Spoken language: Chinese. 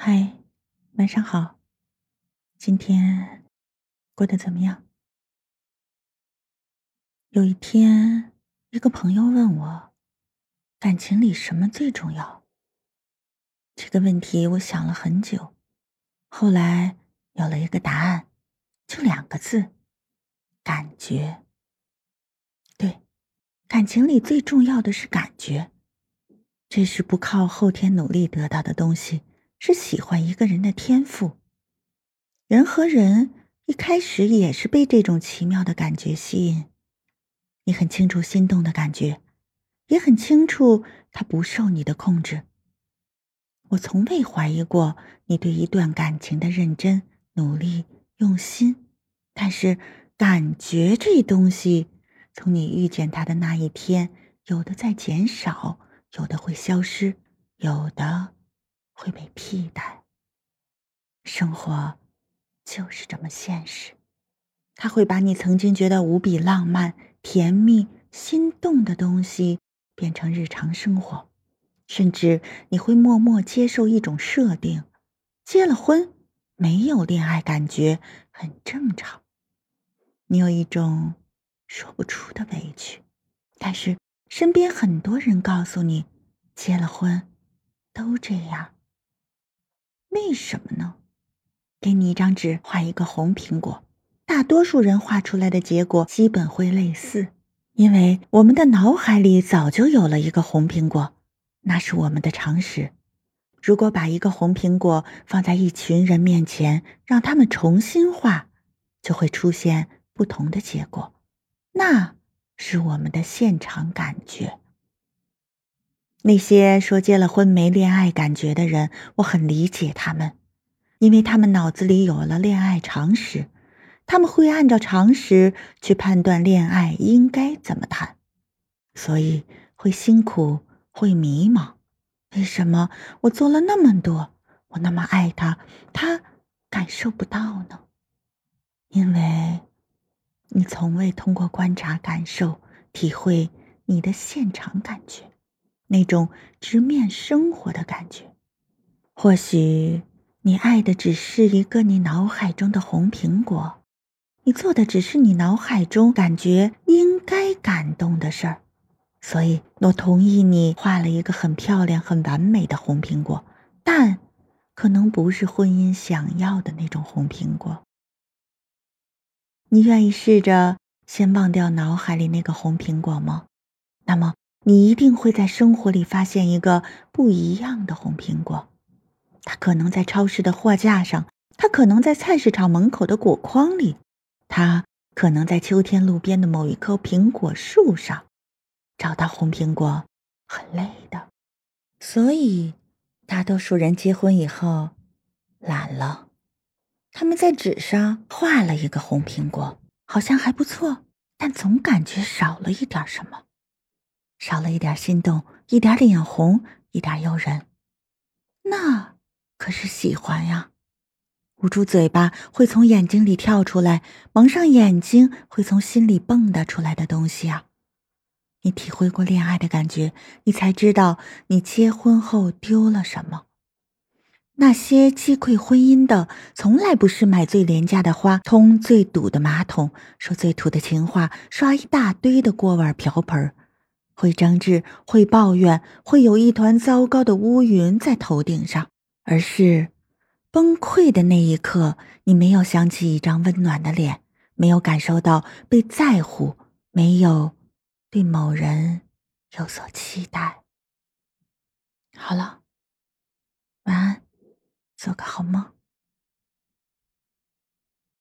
嗨，晚上好。今天过得怎么样？有一天，一个朋友问我，感情里什么最重要？这个问题我想了很久，后来有了一个答案，就两个字：感觉。对，感情里最重要的是感觉，这是不靠后天努力得到的东西。是喜欢一个人的天赋。人和人一开始也是被这种奇妙的感觉吸引。你很清楚心动的感觉，也很清楚它不受你的控制。我从未怀疑过你对一段感情的认真、努力、用心。但是感觉这东西，从你遇见他的那一天，有的在减少，有的会消失，有的。会被替代。生活就是这么现实，它会把你曾经觉得无比浪漫、甜蜜、心动的东西变成日常生活，甚至你会默默接受一种设定：结了婚没有恋爱感觉很正常。你有一种说不出的委屈，但是身边很多人告诉你，结了婚都这样。为什么呢？给你一张纸，画一个红苹果，大多数人画出来的结果基本会类似，因为我们的脑海里早就有了一个红苹果，那是我们的常识。如果把一个红苹果放在一群人面前，让他们重新画，就会出现不同的结果，那是我们的现场感觉。那些说结了婚没恋爱感觉的人，我很理解他们，因为他们脑子里有了恋爱常识，他们会按照常识去判断恋爱应该怎么谈，所以会辛苦，会迷茫。为什么我做了那么多，我那么爱他，他感受不到呢？因为，你从未通过观察、感受、体会你的现场感觉。那种直面生活的感觉，或许你爱的只是一个你脑海中的红苹果，你做的只是你脑海中感觉应该感动的事儿，所以我同意你画了一个很漂亮、很完美的红苹果，但可能不是婚姻想要的那种红苹果。你愿意试着先忘掉脑海里那个红苹果吗？那么。你一定会在生活里发现一个不一样的红苹果，它可能在超市的货架上，它可能在菜市场门口的果筐里，它可能在秋天路边的某一棵苹果树上。找到红苹果很累的，所以大多数人结婚以后懒了，他们在纸上画了一个红苹果，好像还不错，但总感觉少了一点什么。少了一点心动，一点脸红，一点诱人，那可是喜欢呀！捂住嘴巴会从眼睛里跳出来，蒙上眼睛会从心里蹦跶出来的东西啊！你体会过恋爱的感觉，你才知道你结婚后丢了什么。那些击溃婚姻的，从来不是买最廉价的花，通最堵的马桶，说最土的情话，刷一大堆的锅碗瓢盆会争执，会抱怨，会有一团糟糕的乌云在头顶上，而是崩溃的那一刻，你没有想起一张温暖的脸，没有感受到被在乎，没有对某人有所期待。好了，晚安，做个好梦。